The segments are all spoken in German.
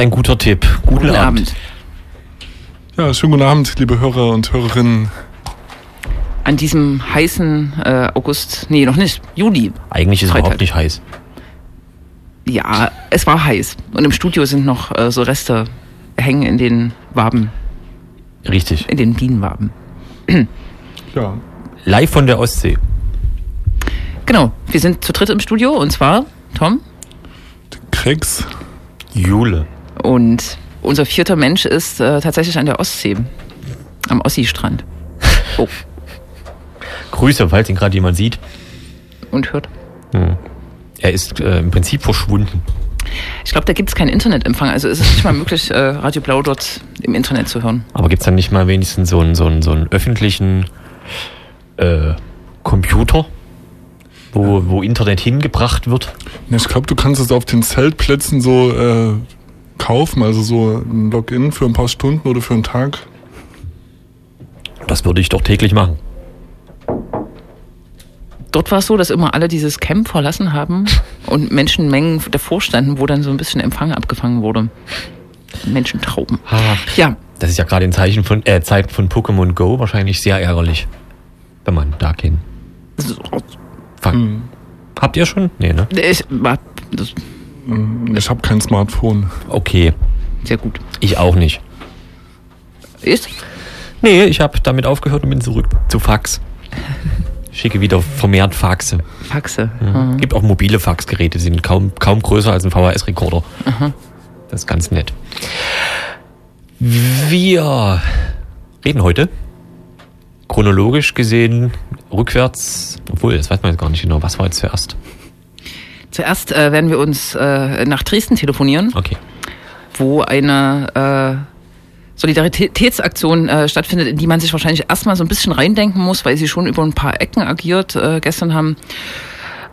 ein guter Tipp. Guten, Guten Abend. Abend. Ja, schönen guten Abend, liebe Hörer und Hörerinnen. An diesem heißen äh, August, nee, noch nicht, Juli. Eigentlich ist es überhaupt nicht heiß. Ja, es war heiß. Und im Studio sind noch äh, so Reste hängen in den Waben, Richtig. in den Bienenwaben. Ja, Live von der Ostsee. Genau, wir sind zu dritt im Studio und zwar Tom Krex. Jule. Und unser vierter Mensch ist äh, tatsächlich an der Ostsee, am Ossi-Strand. Oh, Grüße, falls ihn gerade jemand sieht. und hört. Hm. Er ist äh, im Prinzip verschwunden. Ich glaube, da gibt es keinen Internetempfang, also ist es nicht mal möglich, äh, Radio Blau dort im Internet zu hören. Aber gibt's dann nicht mal wenigstens so einen, so einen, so einen öffentlichen äh, Computer, wo, wo Internet hingebracht wird? Ich glaube, du kannst es auf den Zeltplätzen so äh, kaufen, also so ein Login für ein paar Stunden oder für einen Tag. Das würde ich doch täglich machen. Dort war es so, dass immer alle dieses Camp verlassen haben und Menschenmengen davor standen, wo dann so ein bisschen Empfang abgefangen wurde. Menschentrauben. Ach, Ja, das ist ja gerade in Zeichen von, äh, Zeiten von Pokémon Go wahrscheinlich sehr ärgerlich. Wenn man da keinen Fang. Hm. Habt ihr schon? Nee, ne? ich, war das Ich habe kein Smartphone. Okay. sehr gut. Ich auch nicht. Ist? Nee, ich habe damit aufgehört und bin zurück zu Fax. Schicke wieder vermehrt Faxe. Faxe. Mhm. Gibt auch mobile Faxgeräte, die sind kaum, kaum größer als ein VHS-Rekorder. Das ist ganz nett. Wir reden heute chronologisch gesehen rückwärts, obwohl, das weiß man jetzt gar nicht genau. Was war jetzt zuerst? Zuerst äh, werden wir uns äh, nach Dresden telefonieren, Okay. wo eine äh, Solidaritätsaktion äh, stattfindet, in die man sich wahrscheinlich erstmal so ein bisschen reindenken muss, weil sie schon über ein paar Ecken agiert. Äh, gestern haben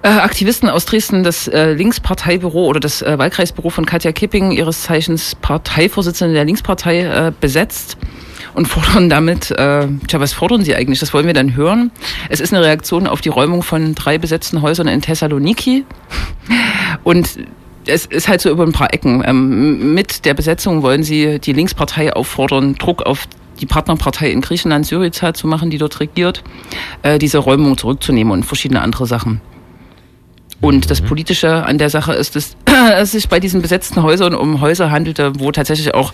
äh, Aktivisten aus Dresden das äh, Linksparteibüro oder das äh, Wahlkreisbüro von Katja Kipping, ihres Zeichens Parteivorsitzende der Linkspartei, äh, besetzt und fordern damit, äh, tja, was fordern sie eigentlich? Das wollen wir dann hören. Es ist eine Reaktion auf die Räumung von drei besetzten Häusern in Thessaloniki. Und es ist halt so über ein paar Ecken. Ähm, mit der Besetzung wollen sie die Linkspartei auffordern, Druck auf die Partnerpartei in Griechenland, Syriza, zu machen, die dort regiert, äh, diese Räumung zurückzunehmen und verschiedene andere Sachen. Und das Politische an der Sache ist, dass es sich bei diesen besetzten Häusern um Häuser handelte, wo tatsächlich auch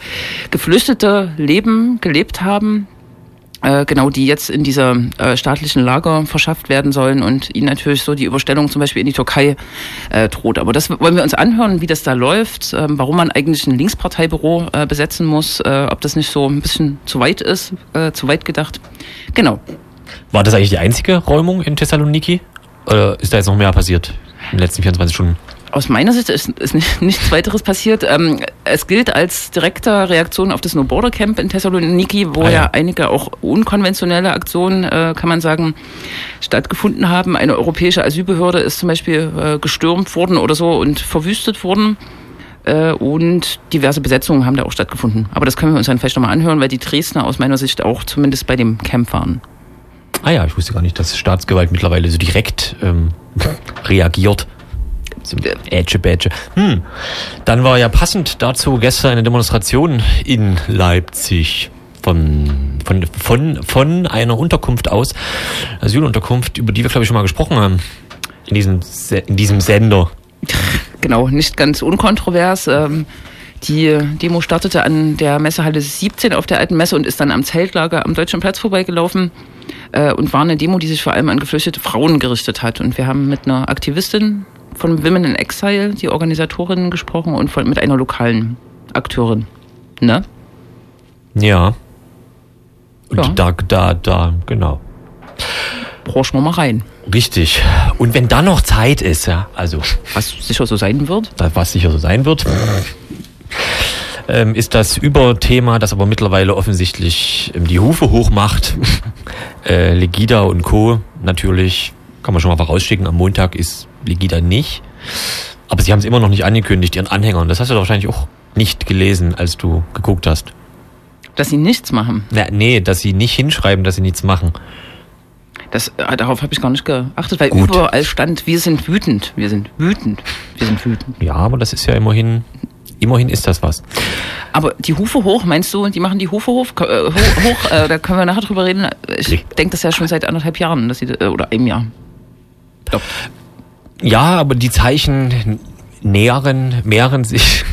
Geflüchtete leben, gelebt haben, äh, genau, die jetzt in dieser äh, staatlichen Lager verschafft werden sollen und ihnen natürlich so die Überstellung zum Beispiel in die Türkei äh, droht. Aber das wollen wir uns anhören, wie das da läuft, ähm, warum man eigentlich ein Linksparteibüro besetzen muss, ob das nicht so ein bisschen zu weit ist, zu weit gedacht. Genau. War das eigentlich die einzige Räumung in Thessaloniki? Oder ist da jetzt noch mehr passiert in den letzten 24 Stunden? Aus meiner Sicht ist, ist nicht, nichts weiteres passiert. Ähm, es gilt als direkte Reaktion auf das No Border Camp in Thessaloniki, wo Ah, ja. ja. einige auch unkonventionelle Aktionen, äh, kann man sagen, stattgefunden haben. Eine europäische Asylbehörde ist zum Beispiel äh, gestürmt worden oder so und verwüstet worden. Äh, und diverse Besetzungen haben da auch stattgefunden. Aber das können wir uns dann vielleicht nochmal anhören, weil die Dresdner aus meiner Sicht auch zumindest bei dem Camp waren. Ah ja, ich wusste gar nicht, dass Staatsgewalt mittlerweile so direkt ähm, reagiert. So Ätsche, Bätsche. Hm. Dann war ja passend dazu gestern eine Demonstration in Leipzig von, von, von, von einer Unterkunft aus, Asylunterkunft, über die wir, glaube ich, schon mal gesprochen haben. In diesem, Se- in diesem Sender. Genau, nicht ganz unkontrovers. Ähm, die Demo startete an der Messehalle 17 auf der alten Messe und ist dann am Zeltlager am Deutschen Platz vorbeigelaufen äh, und war eine Demo, die sich vor allem an geflüchtete Frauen gerichtet hat. Und wir haben mit einer Aktivistin von Women in Exile, die Organisatorin, gesprochen und von, mit einer lokalen Akteurin. Ne? Ja. Und Ja. da, da, da, genau. Horchen wir mal rein. Richtig. Und wenn dann noch Zeit ist, ja, also Was sicher so sein wird. da- was sicher so sein wird, ähm, ist das Überthema, das aber mittlerweile offensichtlich ähm, die Hufe hochmacht. äh, Legida und Co. natürlich, kann man schon mal vorausschicken, am Montag ist Legida nicht. Aber sie haben es immer noch nicht angekündigt, ihren Anhängern. Das hast du doch wahrscheinlich auch nicht gelesen, als du geguckt hast. Dass sie nichts machen. Na, nee, dass sie nicht hinschreiben, dass sie nichts machen. Das, äh, darauf habe ich gar nicht geachtet, weil Gut. überall stand, wir sind wütend, wir sind wütend, wir sind wütend. Ja, aber das ist ja immerhin Immerhin ist das was. Aber die Hufe hoch, meinst du, die machen die Hufe hoch? Äh, hoch, äh, da können wir nachher drüber reden. Ich Nee. denke das ja schon seit anderthalb Jahren, dass sie, äh, oder einem Jahr. Doch. Ja, aber die Zeichen nähern, mehren sich.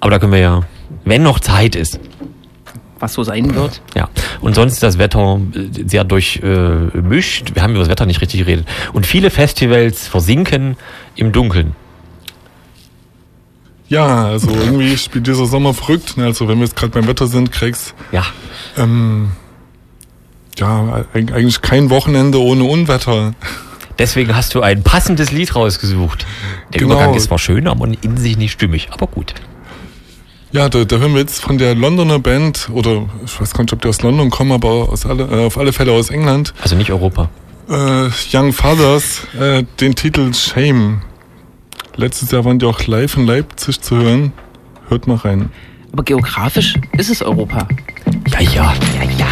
Aber da können wir ja, wenn noch Zeit ist. Was so sein wird. Ja. Und sonst ist das Wetter äh, sehr durchmischt. Äh, wir haben über das Wetter nicht richtig geredet. Und viele Festivals versinken im Dunkeln. Ja, also irgendwie spielt dieser Sommer verrückt. Ne? Also wenn wir jetzt gerade beim Wetter sind, kriegst Ja. ähm, ja eig- eigentlich kein Wochenende ohne Unwetter. Deswegen hast du ein passendes Lied rausgesucht. Der Genau. Übergang ist zwar schön, aber in sich nicht stimmig. Aber gut. Ja, da, da hören wir jetzt von der Londoner Band, oder ich weiß gar nicht, ob die aus London kommen, aber aus alle, äh, auf alle Fälle aus England, Also nicht Europa. äh, Young Fathers, äh, den Titel Shame. Letztes Jahr waren die auch live in Leipzig zu hören. Hört mal rein. Aber geografisch ist es Europa. Ja, ja. Ja, ja.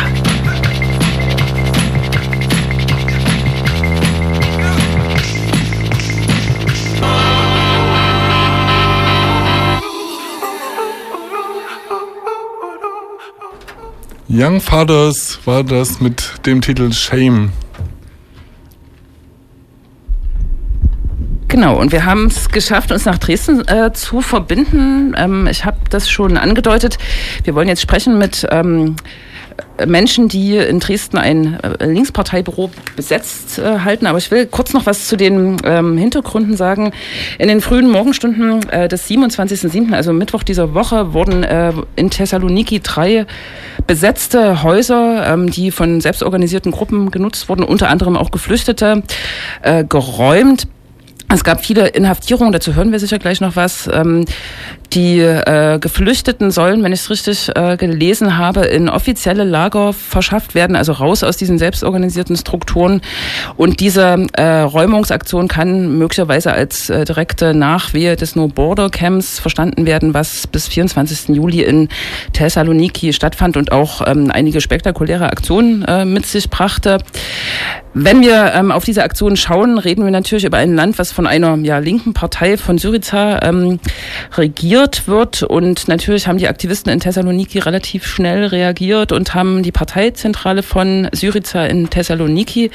Young Fathers war das mit dem Titel Shame. Genau, und wir haben es geschafft, uns nach Dresden äh, zu verbinden. Ähm, ich habe das schon angedeutet. Wir wollen jetzt sprechen mit ähm, Menschen, die in Dresden ein äh, Linksparteibüro besetzt äh, halten. Aber ich will kurz noch was zu den ähm, Hintergründen sagen. In den frühen Morgenstunden äh, des 27.07., also Mittwoch dieser Woche, wurden äh, in Thessaloniki drei besetzte Häuser, ähm, die von selbstorganisierten Gruppen genutzt wurden, unter anderem auch Geflüchtete, äh, geräumt. Es gab viele Inhaftierungen, dazu hören wir sicher gleich noch was. Ähm, die äh, Geflüchteten sollen, wenn ich es richtig äh, gelesen habe, in offizielle Lager verschafft werden, also raus aus diesen selbstorganisierten Strukturen. Und diese äh, Räumungsaktion kann möglicherweise als direkte Nachwehe des No Border Camps verstanden werden, was bis 24. Juli in Thessaloniki stattfand und auch ähm, einige spektakuläre Aktionen mit sich brachte. Wenn wir ähm, auf diese Aktion schauen, reden wir natürlich über ein Land, was von einer ja, linken Partei von Syriza ähm, regiert wird. Und natürlich haben die Aktivisten in Thessaloniki relativ schnell reagiert und haben die Parteizentrale von Syriza in Thessaloniki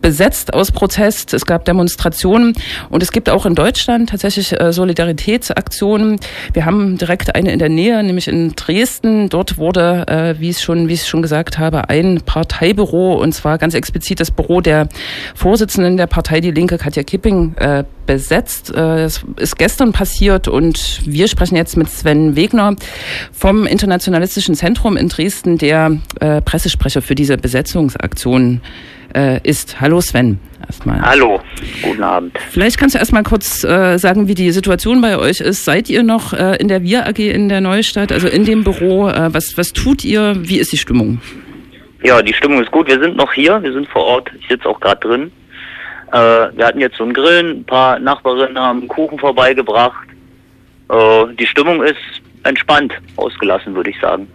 besetzt aus Protest. Es gab Demonstrationen und es gibt auch in Deutschland tatsächlich äh, Solidaritätsaktionen. Wir haben direkt eine in der Nähe, nämlich in Dresden. Dort wurde, äh, wie ich schon, wie ich schon gesagt habe, ein Parteibüro und zwar ganz explizit das Büro der Vorsitzenden der Partei Die Linke, Katja Kipping, äh, besetzt. Äh, Das ist gestern passiert und wir sprechen jetzt mit Sven Wegner vom Internationalistischen Zentrum in Dresden, der äh, Pressesprecher für diese Besetzungsaktion äh, ist. Hallo Sven, erstmal. Hallo, guten Abend. Vielleicht kannst du erstmal kurz äh, sagen, wie die Situation bei euch ist. Seid ihr noch äh, in der Wir AG in der Neustadt, also in dem Büro? Äh, was, was tut ihr? Wie ist die Stimmung? Ja, die Stimmung ist gut. Wir sind noch hier, wir sind vor Ort. Ich sitze auch gerade drin. Äh, wir hatten jetzt so einen Grillen, ein paar Nachbarinnen haben Kuchen vorbeigebracht. Äh, die Stimmung ist entspannt, ausgelassen, würde ich sagen.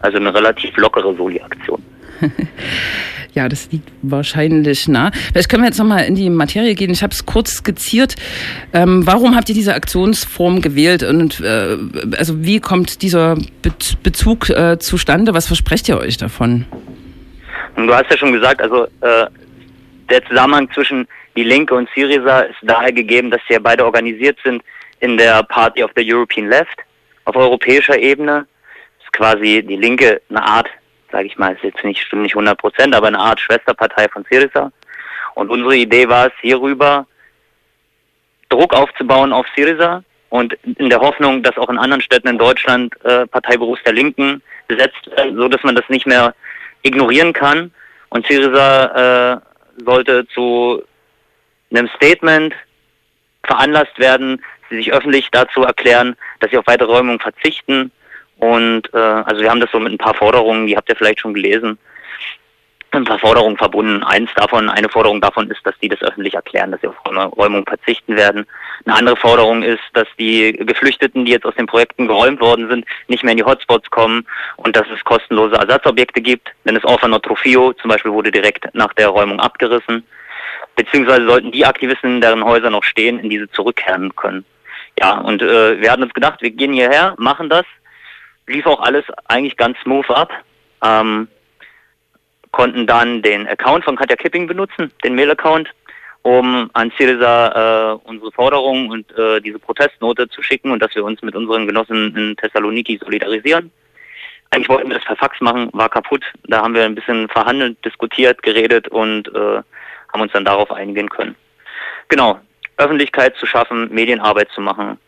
Also eine relativ lockere Soli-Aktion. Ja, das liegt wahrscheinlich nah. Vielleicht können wir jetzt nochmal in die Materie gehen. Ich habe es kurz skizziert. Ähm, warum habt ihr diese Aktionsform gewählt und äh, also wie kommt dieser Be Bezug äh, zustande? Was versprecht ihr euch davon? Du hast ja schon gesagt, also äh, der Zusammenhang zwischen die Linke und Syriza ist daher gegeben, dass sie ja beide organisiert sind in der Party of the European Left auf europäischer Ebene. Ist quasi die Linke eine Art, sage ich mal, ist jetzt nicht stimmt nicht 100 Prozent, aber eine Art Schwesterpartei von Syriza. Und unsere Idee war es, hierüber Druck aufzubauen auf Syriza und in der Hoffnung, dass auch in anderen Städten in Deutschland äh, Parteibüros der Linken besetzt werden, so dass man das nicht mehr ignorieren kann. Und Syriza äh, sollte zu einem Statement veranlasst werden, sie sich öffentlich dazu erklären, dass sie auf weitere Räumungen verzichten. Und äh, also wir haben das so mit ein paar Forderungen, die habt ihr vielleicht schon gelesen, ein paar Forderungen verbunden. Eins davon, eine Forderung davon ist, dass die das öffentlich erklären, dass sie auf Räumung verzichten werden. Eine andere Forderung ist, dass die Geflüchteten, die jetzt aus den Projekten geräumt worden sind, nicht mehr in die Hotspots kommen und dass es kostenlose Ersatzobjekte gibt. Denn das Orphanot Trofeo zum Beispiel wurde direkt nach der Räumung abgerissen. Beziehungsweise sollten die Aktivisten, deren Häuser noch stehen, in diese zurückkehren können. ja, und äh, wir hatten uns gedacht, wir gehen hierher, machen das. Lief auch alles eigentlich ganz smooth ab. Ähm, konnten dann den Account von Katja Kipping benutzen, den Mail-Account, um an Syriza äh, unsere Forderungen und äh, diese Protestnote zu schicken und dass wir uns mit unseren Genossen in Thessaloniki solidarisieren. Eigentlich wollten wir das per Fax machen, war kaputt. Da haben wir ein bisschen verhandelt, diskutiert, geredet und äh, haben uns dann darauf einigen können. Genau, Öffentlichkeit zu schaffen, Medienarbeit zu machen,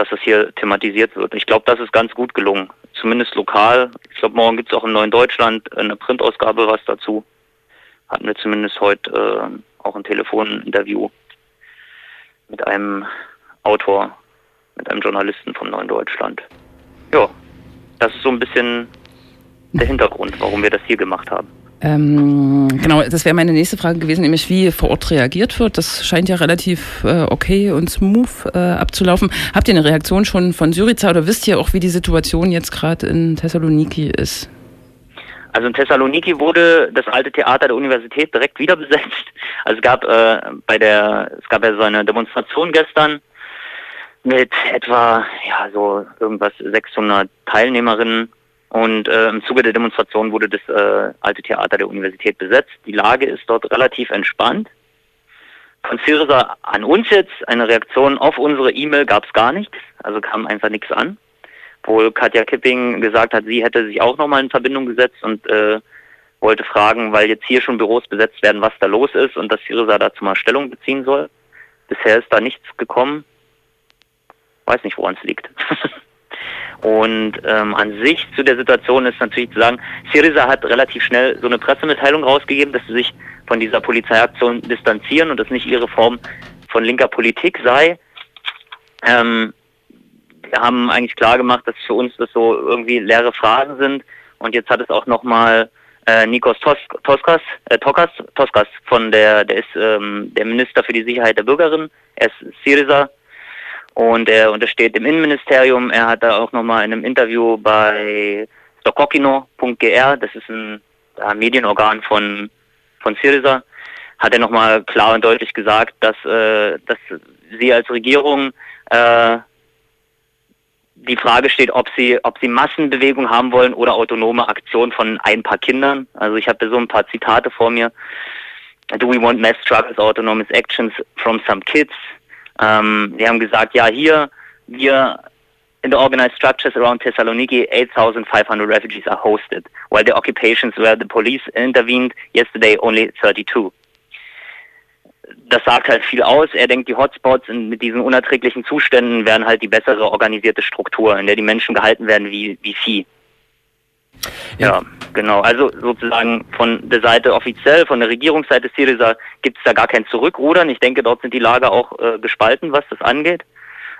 dass das hier thematisiert wird. Ich glaube, das ist ganz gut gelungen, zumindest lokal. Ich glaube, morgen gibt es auch im Neuen Deutschland eine Printausgabe was dazu. Hatten wir zumindest heute äh, auch ein Telefoninterview mit einem Autor, mit einem Journalisten vom Neuen Deutschland. Ja, das ist so ein bisschen der Hintergrund, warum wir das hier gemacht haben. Ähm, genau, das wäre meine nächste Frage gewesen, nämlich wie vor Ort reagiert wird. Das scheint ja relativ äh, okay und smooth äh, abzulaufen. Habt ihr eine Reaktion schon von Syriza oder wisst ihr auch, wie die Situation jetzt gerade in Thessaloniki ist? Also in Thessaloniki wurde das alte Theater der Universität direkt wieder besetzt. Also es gab äh, bei der, es gab ja so eine Demonstration gestern mit etwa ja so irgendwas 600 Teilnehmerinnen und äh, im Zuge der Demonstration wurde das äh, alte Theater der Universität besetzt. Die Lage ist dort relativ entspannt. Von Syriza an uns jetzt eine Reaktion auf unsere E-Mail gab es gar nichts, also kam einfach nichts an. Wohl Katja Kipping gesagt hat, sie hätte sich auch nochmal in Verbindung gesetzt und äh, wollte fragen, weil jetzt hier schon Büros besetzt werden, was da los ist und dass Syriza dazu mal Stellung beziehen soll. Bisher ist da nichts gekommen. Weiß nicht, woran es liegt. Und ähm, an sich zu der Situation ist natürlich zu sagen, Syriza hat relativ schnell so eine Pressemitteilung rausgegeben, dass sie sich von dieser Polizeiaktion distanzieren und das nicht ihre Form von linker Politik sei. Ähm, wir haben eigentlich klar gemacht, dass für uns das so irgendwie leere Fragen sind. Und jetzt hat es auch nochmal äh, Nikos Tos Toskas, äh, Tokas, Toskas von der, der ist ähm, der Minister für die Sicherheit der Bürgerin, er ist Syriza und er untersteht dem Innenministerium. Er hat da auch nochmal in einem Interview bei stokokino.gr, das ist ein ja, Medienorgan von, von Syriza, hat er nochmal klar und deutlich gesagt, dass, äh, dass sie als Regierung äh, die Frage steht, ob sie, ob sie Massenbewegung haben wollen oder autonome Aktion von ein paar Kindern. Also ich habe so ein paar Zitate vor mir. Do we want mass struggles, autonomous actions from some kids? Ähm, die haben gesagt, ja, hier, wir in the organized structures around Thessaloniki, 8,500 refugees are hosted, while the occupations where the police intervened yesterday only 32. Das sagt halt viel aus. Er denkt, die Hotspots mit diesen unerträglichen Zuständen wären halt die bessere organisierte Struktur, in der die Menschen gehalten werden wie, wie Vieh. Ja. genau. Also sozusagen von der Seite offiziell, von der Regierungsseite Syriza gibt es da gar kein Zurückrudern. Ich denke, dort sind die Lager auch äh, gespalten, was das angeht.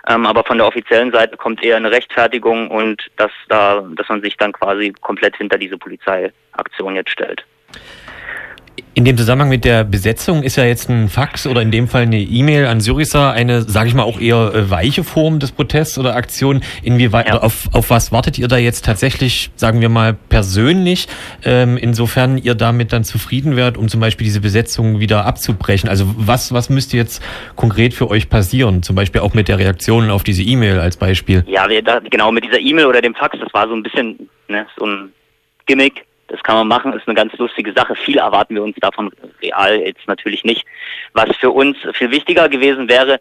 Ähm, aber von der offiziellen Seite kommt eher eine Rechtfertigung und dass da, dass man sich dann quasi komplett hinter diese Polizeiaktion jetzt stellt. In dem Zusammenhang mit der Besetzung ist ja jetzt ein Fax oder in dem Fall eine E-Mail an Syriza eine, sage ich mal, auch eher äh, weiche Form des Protests oder Aktion. Inwieweit, ja. auf, auf was wartet ihr da jetzt tatsächlich, sagen wir mal, persönlich, ähm, insofern ihr damit dann zufrieden werdet, um zum Beispiel diese Besetzung wieder abzubrechen? Also was, was müsste jetzt konkret für euch passieren? Zum Beispiel auch mit der Reaktion auf diese E-Mail als Beispiel. Ja, wir, da, genau, mit dieser E-Mail oder dem Fax, das war so ein bisschen ne, so ein Gimmick das kann man machen, ist eine ganz lustige Sache. Viel erwarten wir uns davon real jetzt natürlich nicht. Was für uns viel wichtiger gewesen wäre,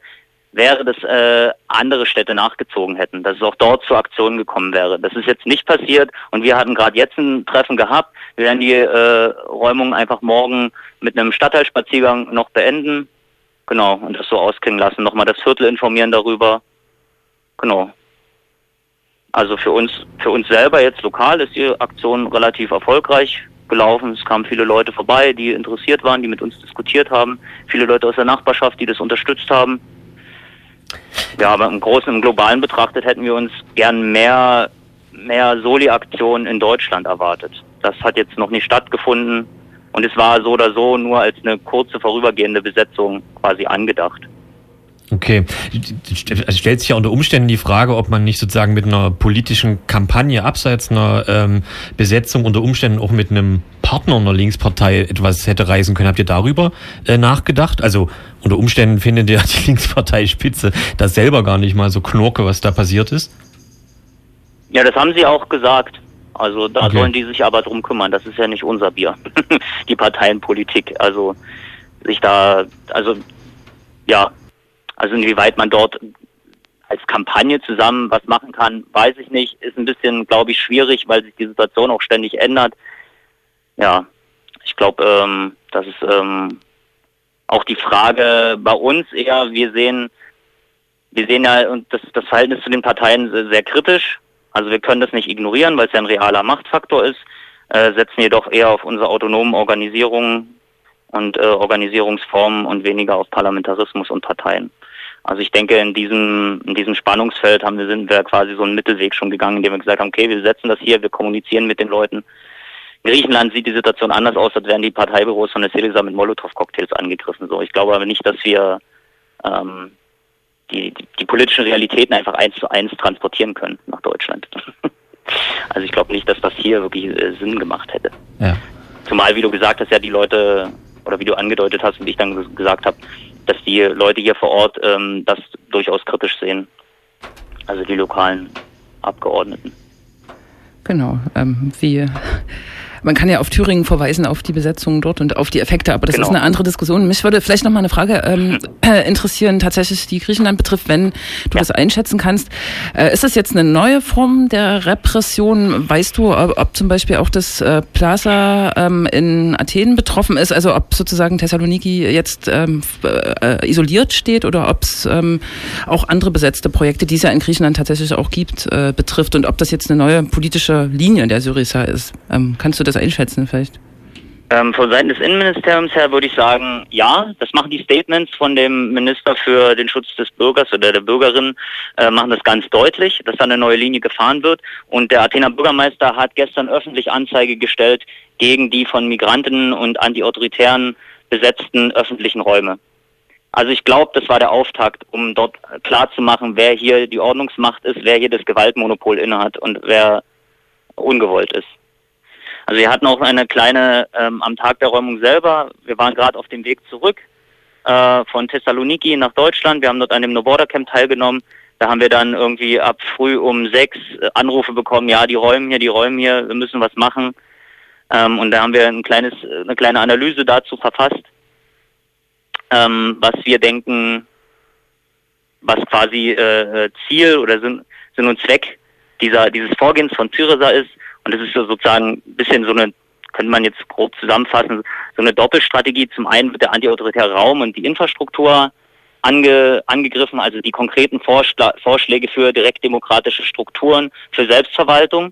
wäre, dass äh, andere Städte nachgezogen hätten, dass es auch dort zu Aktionen gekommen wäre. Das ist jetzt nicht passiert und wir hatten gerade jetzt ein Treffen gehabt. Wir werden die äh, Räumung einfach morgen mit einem Stadtteilspaziergang noch beenden. Genau, und das so ausklingen lassen. Nochmal das Viertel informieren darüber. Genau. Also für uns, für uns selber jetzt lokal ist die Aktion relativ erfolgreich gelaufen. Es kamen viele Leute vorbei, die interessiert waren, die mit uns diskutiert haben. Viele Leute aus der Nachbarschaft, die das unterstützt haben. Ja, aber im Großen und Globalen betrachtet hätten wir uns gern mehr, mehr Soli-Aktionen in Deutschland erwartet. Das hat jetzt noch nicht stattgefunden und es war so oder so nur als eine kurze vorübergehende Besetzung quasi angedacht. Okay. Es stellt sich ja unter Umständen die Frage, ob man nicht sozusagen mit einer politischen Kampagne abseits einer ähm, Besetzung unter Umständen auch mit einem Partner einer Linkspartei etwas hätte reisen können. Habt ihr darüber äh, nachgedacht? Also unter Umständen findet ja die Linksparteispitze das selber gar nicht mal so knurke, was da passiert ist. Ja, das haben sie auch gesagt. Also da okay. sollen die sich aber drum kümmern. Das ist ja nicht unser Bier. die Parteienpolitik. Also sich da, also ja, also inwieweit man dort als Kampagne zusammen was machen kann, weiß ich nicht. Ist ein bisschen, glaube ich, schwierig, weil sich die Situation auch ständig ändert. Ja, ich glaube, ähm, das ist ähm, auch die Frage bei uns eher, wir sehen, wir sehen ja und das, das Verhältnis zu den Parteien sehr, sehr kritisch. Also wir können das nicht ignorieren, weil es ja ein realer Machtfaktor ist, äh, setzen jedoch eher auf unsere autonomen Organisierungen und äh, Organisierungsformen und weniger auf Parlamentarismus und Parteien. Also ich denke, in diesem, in diesem Spannungsfeld haben wir, sind wir quasi so einen Mittelweg schon gegangen, indem wir gesagt haben, okay, wir setzen das hier, wir kommunizieren mit den Leuten. In Griechenland sieht die Situation anders aus, als wären die Parteibüros von der Syriza mit Molotow-Cocktails angegriffen. So, ich glaube aber nicht, dass wir ähm, die, die, die politischen Realitäten einfach eins zu eins transportieren können nach Deutschland. also ich glaube nicht, dass das hier wirklich äh, Sinn gemacht hätte. Ja. Zumal, wie du gesagt hast, ja die Leute, oder wie du angedeutet hast und ich dann gesagt habe, dass die Leute hier vor Ort ähm, das durchaus kritisch sehen. Also die lokalen Abgeordneten. Genau, ähm, wie man kann ja auf Thüringen verweisen, auf die Besetzung dort und auf die Effekte, aber das genau. ist eine andere Diskussion. Mich würde vielleicht noch mal eine Frage ähm, äh, interessieren, tatsächlich die Griechenland betrifft, wenn du ja. das einschätzen kannst. Äh, ist das jetzt eine neue Form der Repression? Weißt du, ob, ob zum Beispiel auch das äh, Plaza ähm, in Athen betroffen ist, also ob sozusagen Thessaloniki jetzt ähm, äh, isoliert steht oder ob es ähm, auch andere besetzte Projekte, die es ja in Griechenland tatsächlich auch gibt, äh, betrifft und ob das jetzt eine neue politische Linie der Syriza ist? Ähm, kannst du das einschätzen vielleicht? Ähm, von Seiten des Innenministeriums her würde ich sagen, ja, das machen die Statements von dem Minister für den Schutz des Bürgers oder der Bürgerin, äh, machen das ganz deutlich, dass da eine neue Linie gefahren wird. Und der Athener Bürgermeister hat gestern öffentlich Anzeige gestellt gegen die von Migranten und antiautoritären besetzten öffentlichen Räume. Also ich glaube, das war der Auftakt, um dort klarzumachen, wer hier die Ordnungsmacht ist, wer hier das Gewaltmonopol innehat und wer ungewollt ist. Also wir hatten auch eine kleine ähm, am Tag der Räumung selber. Wir waren gerade auf dem Weg zurück äh, von Thessaloniki nach Deutschland. Wir haben dort an dem No Border Camp teilgenommen. Da haben wir dann irgendwie ab früh um sechs äh, Anrufe bekommen. Ja, die räumen hier, die räumen hier. Wir müssen was machen. Ähm, und da haben wir ein kleines, eine kleine Analyse dazu verfasst, ähm, was wir denken, was quasi äh, Ziel oder Sinn, Sinn und Zweck dieser, dieses Vorgehens von Syriza ist. Und das ist sozusagen ein bisschen so eine, könnte man jetzt grob zusammenfassen, so eine Doppelstrategie. Zum einen wird der antiautoritäre Raum und die Infrastruktur ange, angegriffen, also die konkreten Vorschla Vorschläge für direktdemokratische Strukturen, für Selbstverwaltung.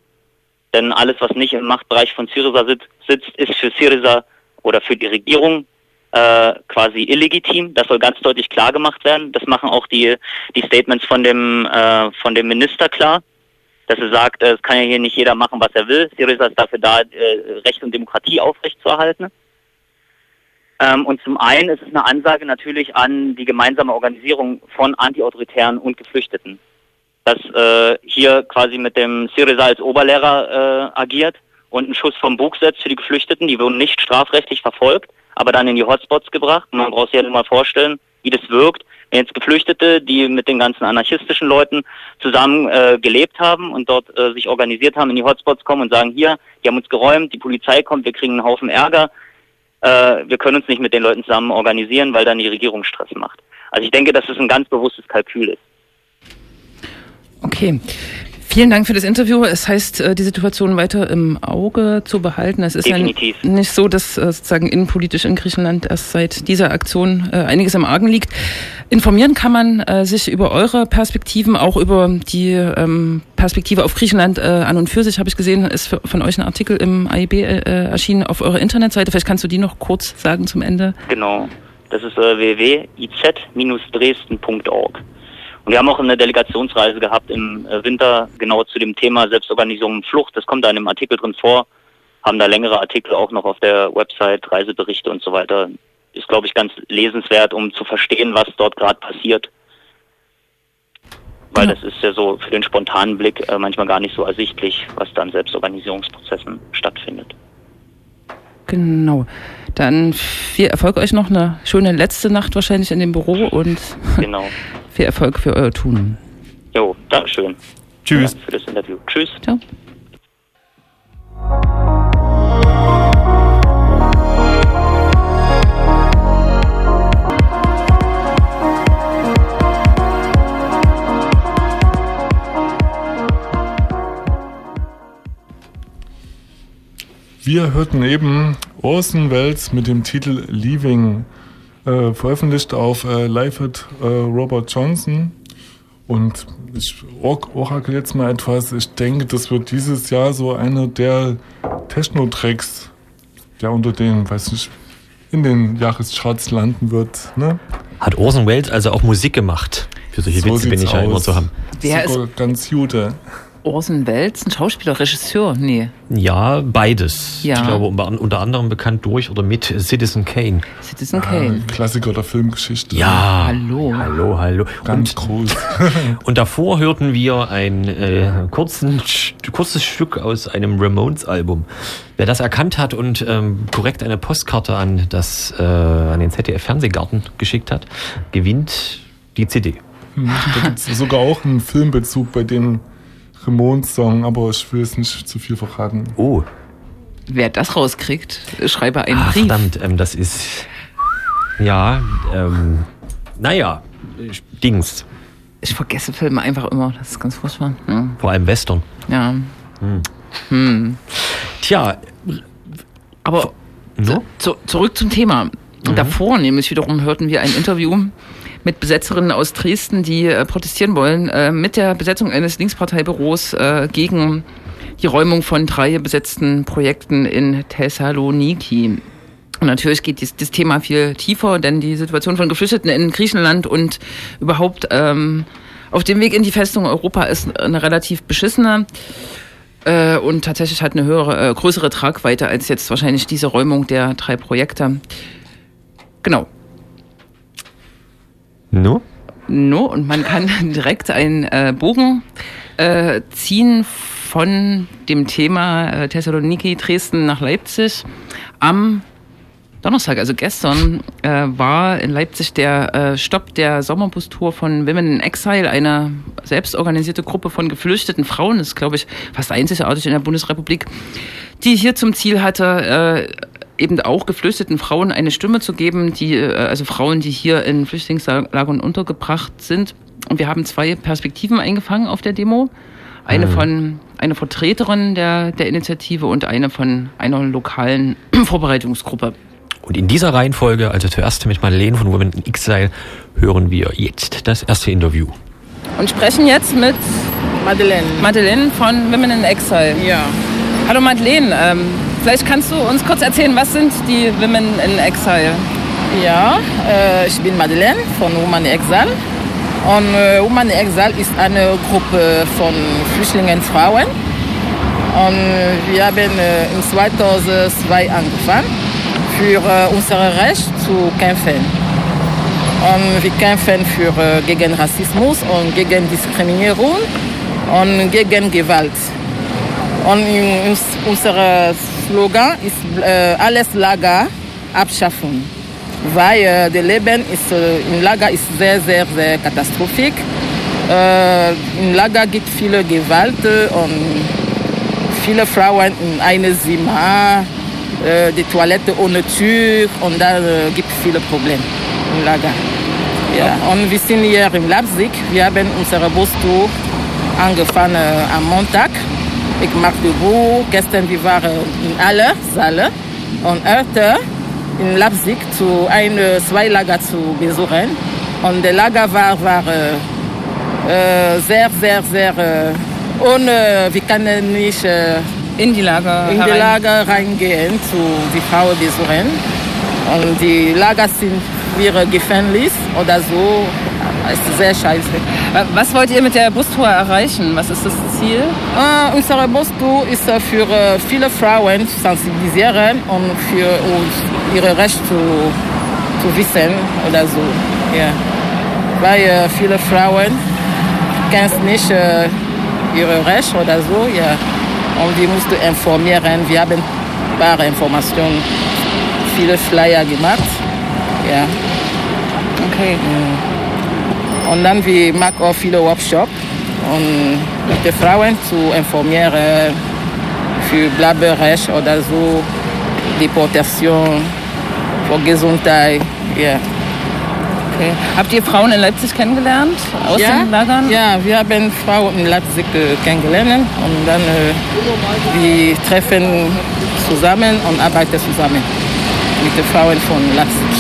Denn alles, was nicht im Machtbereich von Syriza sitzt, sitzt ist für Syriza oder für die Regierung äh, quasi illegitim. Das soll ganz deutlich klar gemacht werden. Das machen auch die, die Statements von dem, äh, von dem Minister klar dass er sagt, es kann ja hier nicht jeder machen, was er will. Syriza ist dafür da, äh, Recht und Demokratie aufrechtzuerhalten. Ähm, und zum einen ist es eine Ansage natürlich an die gemeinsame Organisierung von Antiautoritären und Geflüchteten, dass äh, hier quasi mit dem Syriza als Oberlehrer äh, agiert und einen Schuss vom Bug setzt für die Geflüchteten. Die wurden nicht strafrechtlich verfolgt, aber dann in die Hotspots gebracht. Man braucht sich ja nur mal vorstellen, wie das wirkt, jetzt Geflüchtete, die mit den ganzen anarchistischen Leuten zusammen äh, gelebt haben und dort äh, sich organisiert haben, in die Hotspots kommen und sagen, hier, die haben uns geräumt, die Polizei kommt, wir kriegen einen Haufen Ärger, äh, wir können uns nicht mit den Leuten zusammen organisieren, weil dann die Regierung Stress macht. Also ich denke, dass es ein ganz bewusstes Kalkül ist. Okay. Vielen Dank für das Interview. Es heißt, äh, die Situation weiter im Auge zu behalten. Es ist Definitiv. ja nicht so, dass äh, sozusagen innenpolitisch in Griechenland erst seit dieser Aktion äh, einiges im Argen liegt. Informieren kann man sich über eure Perspektiven, auch über die ähm, Perspektive auf Griechenland an und für sich, habe ich gesehen, ist von euch ein Artikel im AIB erschienen auf eurer Internetseite. Vielleicht kannst du die noch kurz sagen zum Ende. Genau. Das ist www.iz-dresden.org. Und wir haben auch eine Delegationsreise gehabt im äh, Winter genau zu dem Thema Selbstorganisierung und Flucht. Das kommt da in einem Artikel drin vor. Haben da längere Artikel auch noch auf der Website, Reiseberichte und so weiter. Ist, glaube ich, ganz lesenswert, um zu verstehen, was dort gerade passiert. weil Genau. das ist ja so für den spontanen Blick äh, manchmal gar nicht so ersichtlich, was da an Selbstorganisierungsprozessen stattfindet. Genau. Dann viel Erfolg euch noch. Eine schöne letzte Nacht wahrscheinlich in dem Büro und Genau. viel Erfolg für euer Tun. Jo, Dankeschön. Tschüss. Danke für das Interview. Tschüss. Ciao. Wir hörten eben Orson Welles mit dem Titel Leaving, äh, veröffentlicht auf äh, Live at äh, Robert Johnson. Und ich or- orakel jetzt mal etwas. Ich denke, das wird dieses Jahr so einer der Techno-Tracks, der unter den, weiß nicht, in den Jahrescharts landen wird. Ne? Hat Orson Welles also auch Musik gemacht? Für solche So Witze bin ich ja immer zu haben. Wer ist ganz gute. Orson Welles? Ein Schauspieler, Regisseur? Nee, Ja, beides. Ja. Ich glaube, unter, anderem bekannt durch oder mit Citizen Kane. Citizen Ah, Kane. Klassiker der Filmgeschichte. Ja. Hallo. Hallo, hallo. Ganz Und, groß. und davor hörten wir ein äh, kurzen, kurzes Stück aus einem Ramones-Album. Wer das erkannt hat und ähm, korrekt eine Postkarte an, das, äh, an den ZDF-Fernsehgarten geschickt hat, gewinnt die CD. da gibt es sogar auch einen Filmbezug bei dem Ramones-Song, aber ich will es nicht zu viel verraten. Oh, Wer das rauskriegt, schreibe einen ah, Brief. verdammt, ähm, das ist... Ja, ähm, naja, Dings. Ich vergesse Filme einfach immer. Das ist ganz furchtbar. Ja. Vor allem Western. ja. Hm. Tja, Aber no? zu, zurück zum Thema. Davor nämlich wiederum hörten wir ein Interview mit Besetzerinnen aus Dresden, die äh, protestieren wollen äh, mit der Besetzung eines Linksparteibüros äh, gegen die Räumung von drei besetzten Projekten in Thessaloniki. Und natürlich geht dies, das Thema viel tiefer, denn die Situation von Geflüchteten in Griechenland und überhaupt ähm, auf dem Weg in die Festung Europa ist eine relativ beschissene äh, und tatsächlich hat eine höhere, äh, größere Tragweite als jetzt wahrscheinlich diese Räumung der drei Projekte. Genau. No? No, und man kann direkt einen äh, Bogen äh, ziehen von dem Thema äh, Thessaloniki, Dresden nach Leipzig. Am Donnerstag, also gestern, äh, war in Leipzig der äh, Stopp der Sommerbustour von Women in Exile, eine selbstorganisierte Gruppe von geflüchteten Frauen, das ist, glaube ich, fast einzigartig in der Bundesrepublik, die hier zum Ziel hatte, äh, eben auch geflüchteten Frauen eine Stimme zu geben, die, äh, also Frauen, die hier in Flüchtlingslagern untergebracht sind. Und wir haben zwei Perspektiven eingefangen auf der Demo. Eine von einer Vertreterin der, der Initiative und eine von einer lokalen Vorbereitungsgruppe. Und in dieser Reihenfolge, also zuerst mit Madeleine von Women in Exile, hören wir jetzt das erste Interview. Und sprechen jetzt mit Madeleine. Madeleine von Women in Exile. Ja. Hallo Madeleine, ähm, vielleicht kannst du uns kurz erzählen, was sind die Women in Exile? Ja, äh, ich bin Madeleine von Woman Exile. Und äh, Woman Exile ist eine Gruppe von Flüchtlingen Frauen. Und wir haben äh, im 2002 angefangen, für äh, unser Recht zu kämpfen. Und wir kämpfen für, äh, gegen Rassismus und gegen Diskriminierung und gegen Gewalt. Und unser Slogan ist äh, alles Lager abschaffen. Weil äh, das Leben ist, äh, im Lager ist sehr, sehr, sehr katastrophisch. Äh, Im Lager gibt viele Gewalt äh, und viele Frauen in einem Zimmer, äh, die Toilette ohne Tür und da gibt viele Probleme im Lager. Ja, und wir sind hier in Leipzig. Wir haben unsere Bustour angefangen am Montag. Ich mache die Buch. Gestern wir waren in alle Saale und heute in Leipzig zu einem zwei Lager zu besuchen. Und der Lager war, war äh, äh, sehr, sehr, sehr äh, ohne, wir können nicht äh, In die Lager. in die herein. Lager reingehen zu die Frauen besuchen. Und die Lager sind wieder gefährlich oder so. Es ist sehr scheiße. Was wollt ihr mit der Bustour erreichen? Was ist das Ziel? Äh, unsere Bustour ist äh, für äh, viele Frauen zu sensibilisieren und für uns ihre Rechte zu, zu wissen oder so. Ja. Weil äh, viele Frauen kennen nicht äh, ihre Rechte oder so, ja. Und wir mussten informieren. Wir haben ein paar Informationen, viele Flyer gemacht, ja. Okay. Und dann wir machen auch viele Workshops, um die Frauen zu informieren für Bleiberecht oder so, Deportation, für Gesundheit, ja. okay. Habt ihr Frauen in Leipzig kennengelernt? Aus ja, den Lagern? Ja, wir haben Frauen in Leipzig äh, kennengelernt und dann äh, wir treffen zusammen und arbeiten zusammen mit den Frauen von Leipzig.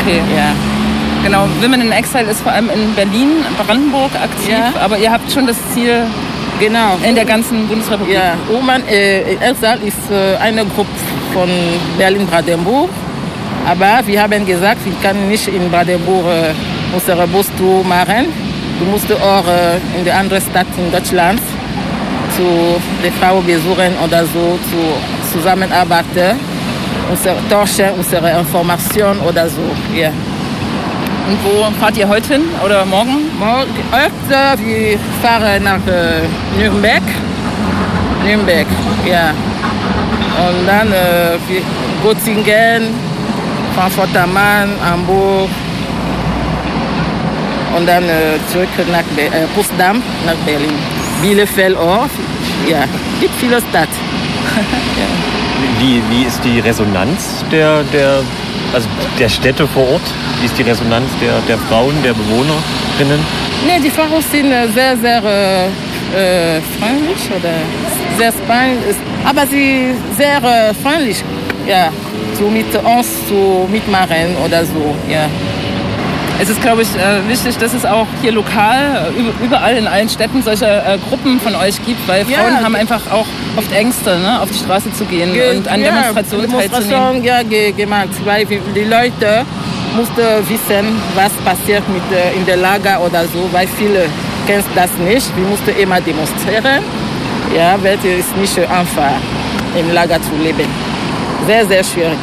Okay. Ja. Genau, Women in Exile ist vor allem in Berlin, Brandenburg aktiv, Ja. aber ihr habt schon das Ziel Genau. in der ganzen Bundesrepublik. Ja, Woman äh, Exile ist äh, eine Gruppe von Berlin-Brandenburg. Aber wir haben gesagt, wir können nicht in Brandenburg äh, unsere Bustour machen. Du musst auch äh, in der anderen Stadt in Deutschland zu der Frau besuchen oder so zu zusammenarbeiten. Unsere Tauschen, unsere Informationen oder so. Ja. Und wo fahrt ihr heute hin oder morgen? Morgen, öfter, wir fahren nach äh, Nürnberg. Nürnberg, ja. Und dann äh, Göttingen, Frankfurt am Main, Hamburg. Und dann äh, zurück nach Be äh, Potsdam, nach Berlin. Bielefeld auch. Ja, gibt viele Städte. Wie, wie ist die Resonanz der, der, also der Städte vor Ort? Wie ist die Resonanz der, der Frauen, der Bewohnerinnen? Nee, die Frauen sind äh, sehr, sehr äh, äh, freundlich oder sehr freundlich. Aber sie sehr äh, freundlich, ja, so mit uns zu mitmachen oder so, ja. Es ist, glaube ich, äh, wichtig, dass es auch hier lokal, äh, üb- überall in allen Städten solche äh, Gruppen von euch gibt, weil Ja. Frauen haben einfach auch oft Ängste, ne, auf die Straße zu gehen Ge- und an ja, Demonstrationen teilzunehmen. Ja, ge gemacht, weil die Leute mussten wissen, was passiert mit, in der Lager oder so, weil viele kennen das nicht. Wir mussten immer demonstrieren, ja, weil es ist nicht einfach, im Lager zu leben. Sehr, sehr schwierig.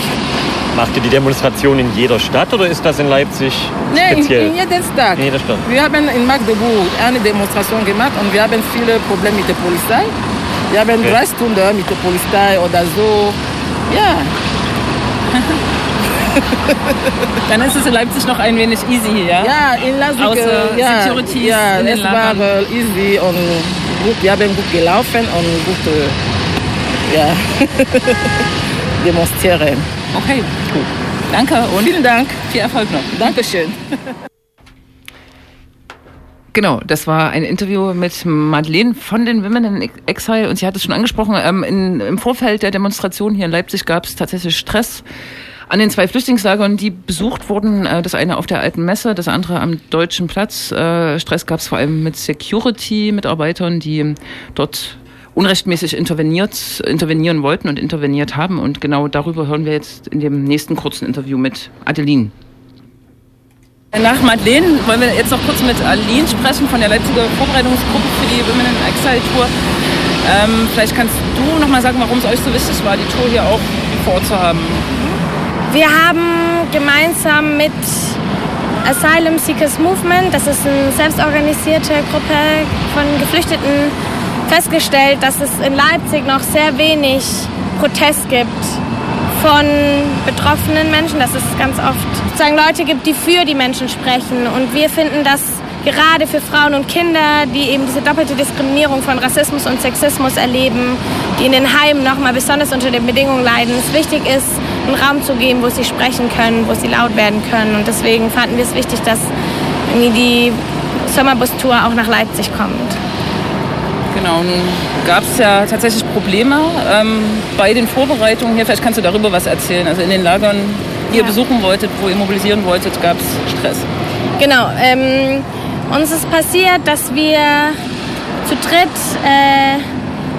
Macht ihr die Demonstration in jeder Stadt oder ist das in Leipzig Nee, in, speziell? in jeder Stadt. In jeder Stadt. Wir haben in Magdeburg eine Demonstration gemacht und wir haben viele Probleme mit der Polizei. Wir haben Okay. drei Stunden mit der Polizei oder so. Ja, Dann ist es in Leipzig noch ein wenig easy, ja? ja, in Leipzig, Außer äh, ja, Securities ja, in es war easy und gut, wir haben gut gelaufen und gut, ja, demonstrieren. Okay, gut. Danke und Vielen Dank, viel Erfolg noch. Dankeschön. Genau, das war ein Interview mit Madeleine von den Women in Exile und sie hat es schon angesprochen, ähm, in, im Vorfeld der Demonstration hier in Leipzig gab es tatsächlich Stress an den zwei Flüchtlingslagern, die besucht wurden. Äh, das eine auf der Alten Messe, das andere am Deutschen Platz. Äh, Stress gab es vor allem mit Security-Mitarbeitern, die dort unrechtmäßig interveniert, intervenieren wollten und interveniert haben. Und genau darüber hören wir jetzt in dem nächsten kurzen Interview mit Adeline. Nach Madeleine wollen wir jetzt noch kurz mit Aline sprechen von der Leipziger Vorbereitungsgruppe für die Women in Exile Tour. Ähm, vielleicht kannst du noch mal sagen, warum es euch so wichtig war, die Tour hier auch vor Ort zu haben. Wir haben gemeinsam mit Asylum Seekers Movement, das ist eine selbstorganisierte Gruppe von Geflüchteten, festgestellt, dass es in Leipzig noch sehr wenig Protest gibt von betroffenen Menschen, dass es ganz oft sozusagen Leute gibt, die für die Menschen sprechen. Und wir finden, dass gerade für Frauen und Kinder, die eben diese doppelte Diskriminierung von Rassismus und Sexismus erleben, die in den Heimen nochmal besonders unter den Bedingungen leiden, es wichtig ist, einen Raum zu geben, wo sie sprechen können, wo sie laut werden können. Und deswegen fanden wir es wichtig, dass die Sommerbus-Tour auch nach Leipzig kommt. Genau, nun gab es ja tatsächlich Probleme ähm, bei den Vorbereitungen hier. Vielleicht kannst du darüber was erzählen. Also in den Lagern, die ihr Ja. besuchen wolltet, wo ihr mobilisieren wolltet, gab es Stress. Genau, ähm, uns ist passiert, dass wir zu dritt äh,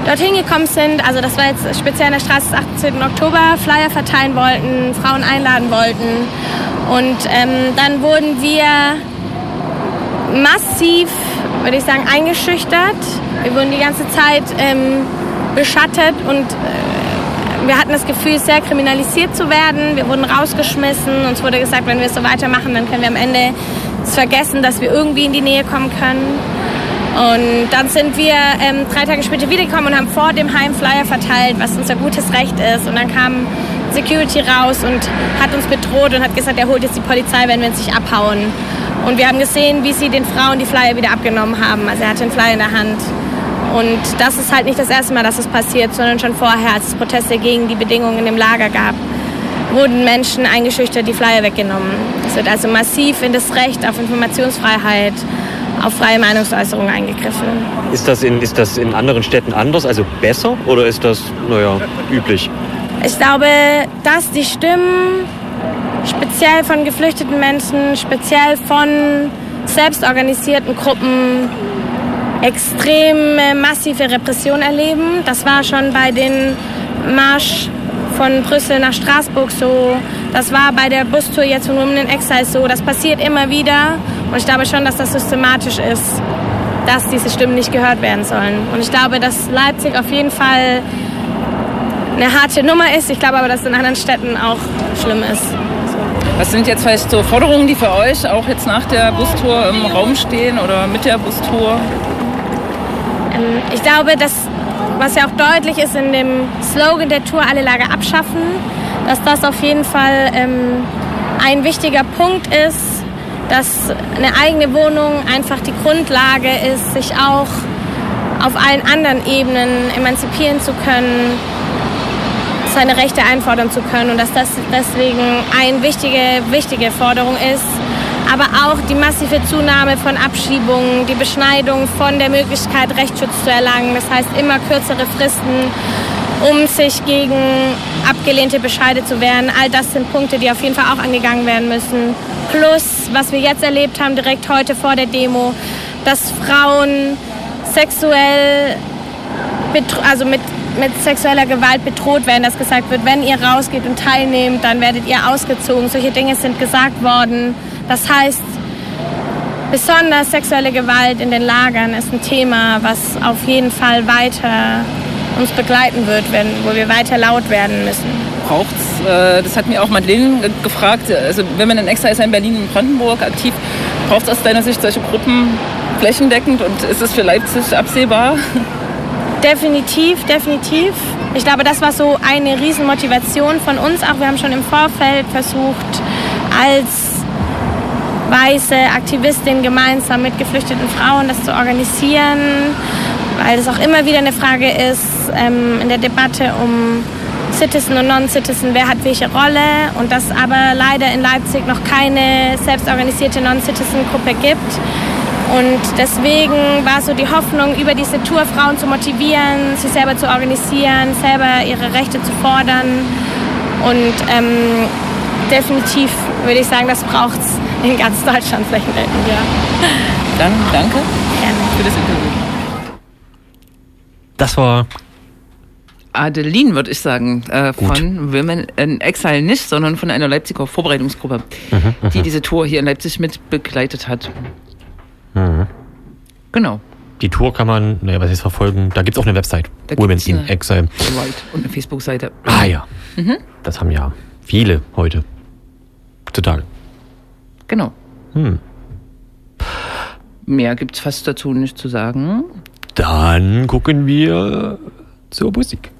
dorthin gekommen sind. Also das war jetzt speziell an der Straße des 18. Oktober, Flyer verteilen wollten, Frauen einladen wollten. Und ähm, dann wurden wir massiv, würde ich sagen, eingeschüchtert. Wir wurden die ganze Zeit ähm, beschattet und äh, wir hatten das Gefühl, sehr kriminalisiert zu werden. Wir wurden rausgeschmissen. Uns wurde gesagt, wenn wir so weitermachen, dann können wir am Ende es vergessen, dass wir irgendwie in die Nähe kommen können. Und dann sind wir ähm, drei Tage später wiedergekommen und haben vor dem Heim Flyer verteilt, was unser gutes Recht ist. Und dann kam Security raus und hat uns bedroht und hat gesagt, er holt jetzt die Polizei, wenn wir uns nicht abhauen. Und wir haben gesehen, wie sie den Frauen die Flyer wieder abgenommen haben. Also er hatte einen Flyer in der Hand. Und das ist halt nicht das erste Mal, dass das passiert, sondern schon vorher, als es Proteste gegen die Bedingungen im Lager gab, wurden Menschen eingeschüchtert, die Flyer weggenommen. Es wird also massiv in das Recht auf Informationsfreiheit, auf freie Meinungsäußerung eingegriffen. Ist das, in, ist das in anderen Städten anders, also besser oder ist das, naja, üblich? Ich glaube, dass die Stimmen speziell von geflüchteten Menschen, speziell von selbstorganisierten Gruppen extrem massive Repression erleben. Das war schon bei den Marsch von Brüssel nach Straßburg so. Das war bei der Bustour jetzt von Women in Exile so. Das passiert immer wieder. Und ich glaube schon, dass das systematisch ist, dass diese Stimmen nicht gehört werden sollen. Und ich glaube, dass Leipzig auf jeden Fall eine harte Nummer ist. Ich glaube aber, dass es in anderen Städten auch schlimm ist. Was sind jetzt vielleicht so Forderungen, die für euch auch jetzt nach der Bustour im Raum stehen oder mit der Bustour? Ähm, ich glaube, dass, was ja auch deutlich ist in dem Slogan der Tour, alle Lager abschaffen, dass das auf jeden Fall ähm, ein wichtiger Punkt ist, dass eine eigene Wohnung einfach die Grundlage ist, sich auch auf allen anderen Ebenen emanzipieren zu können, seine Rechte einfordern zu können und dass das deswegen eine wichtige, wichtige Forderung ist. Aber auch die massive Zunahme von Abschiebungen, die Beschneidung von der Möglichkeit, Rechtsschutz zu erlangen. Das heißt immer kürzere Fristen, um sich gegen abgelehnte Bescheide zu wehren. All das sind Punkte, die auf jeden Fall auch angegangen werden müssen. Plus, was wir jetzt erlebt haben, direkt heute vor der Demo, dass Frauen sexuell, also mit mit sexueller Gewalt bedroht werden, dass gesagt wird, wenn ihr rausgeht und teilnehmt, dann werdet ihr ausgezogen. Solche Dinge sind gesagt worden. Das heißt, besonders sexuelle Gewalt in den Lagern ist ein Thema, was auf jeden Fall weiter uns begleiten wird, wenn, wo wir weiter laut werden müssen. Braucht's, äh, das hat mir auch Madeleine gefragt, also wenn man in Extra ist in Berlin und Brandenburg aktiv, braucht es aus deiner Sicht solche Gruppen flächendeckend und ist es für Leipzig absehbar? Definitiv, definitiv. Ich glaube, das war so eine Riesenmotivation von uns. Auch wir haben schon im Vorfeld versucht, als weiße Aktivistin gemeinsam mit geflüchteten Frauen das zu organisieren, weil es auch immer wieder eine Frage ist ähm, in der Debatte um Citizen und Non-Citizen, wer hat welche Rolle und dass aber leider in Leipzig noch keine selbstorganisierte Non-Citizen-Gruppe gibt. Und deswegen war so die Hoffnung, über diese Tour Frauen zu motivieren, sich selber zu organisieren, selber ihre Rechte zu fordern. Und ähm, definitiv würde ich sagen, das braucht es in ganz Deutschland flächendeckend. Ja. Dann danke Gerne. für das Interview. Das war Adeline, würde ich sagen, äh, von Women in Exile nicht, sondern von einer Leipziger Vorbereitungsgruppe, mhm, die mhm. diese Tour hier in Leipzig mit begleitet hat. Mhm. Genau. Die Tour kann man, naja, was jetzt verfolgen, da gibt es auch eine Website. Da Women in Exile. Right. Und eine Facebook-Seite. Ah ja. Mhm. Das haben ja viele heute. Total. Genau. Hm. Mehr gibt es fast dazu nicht zu sagen. Dann gucken wir zur Musik.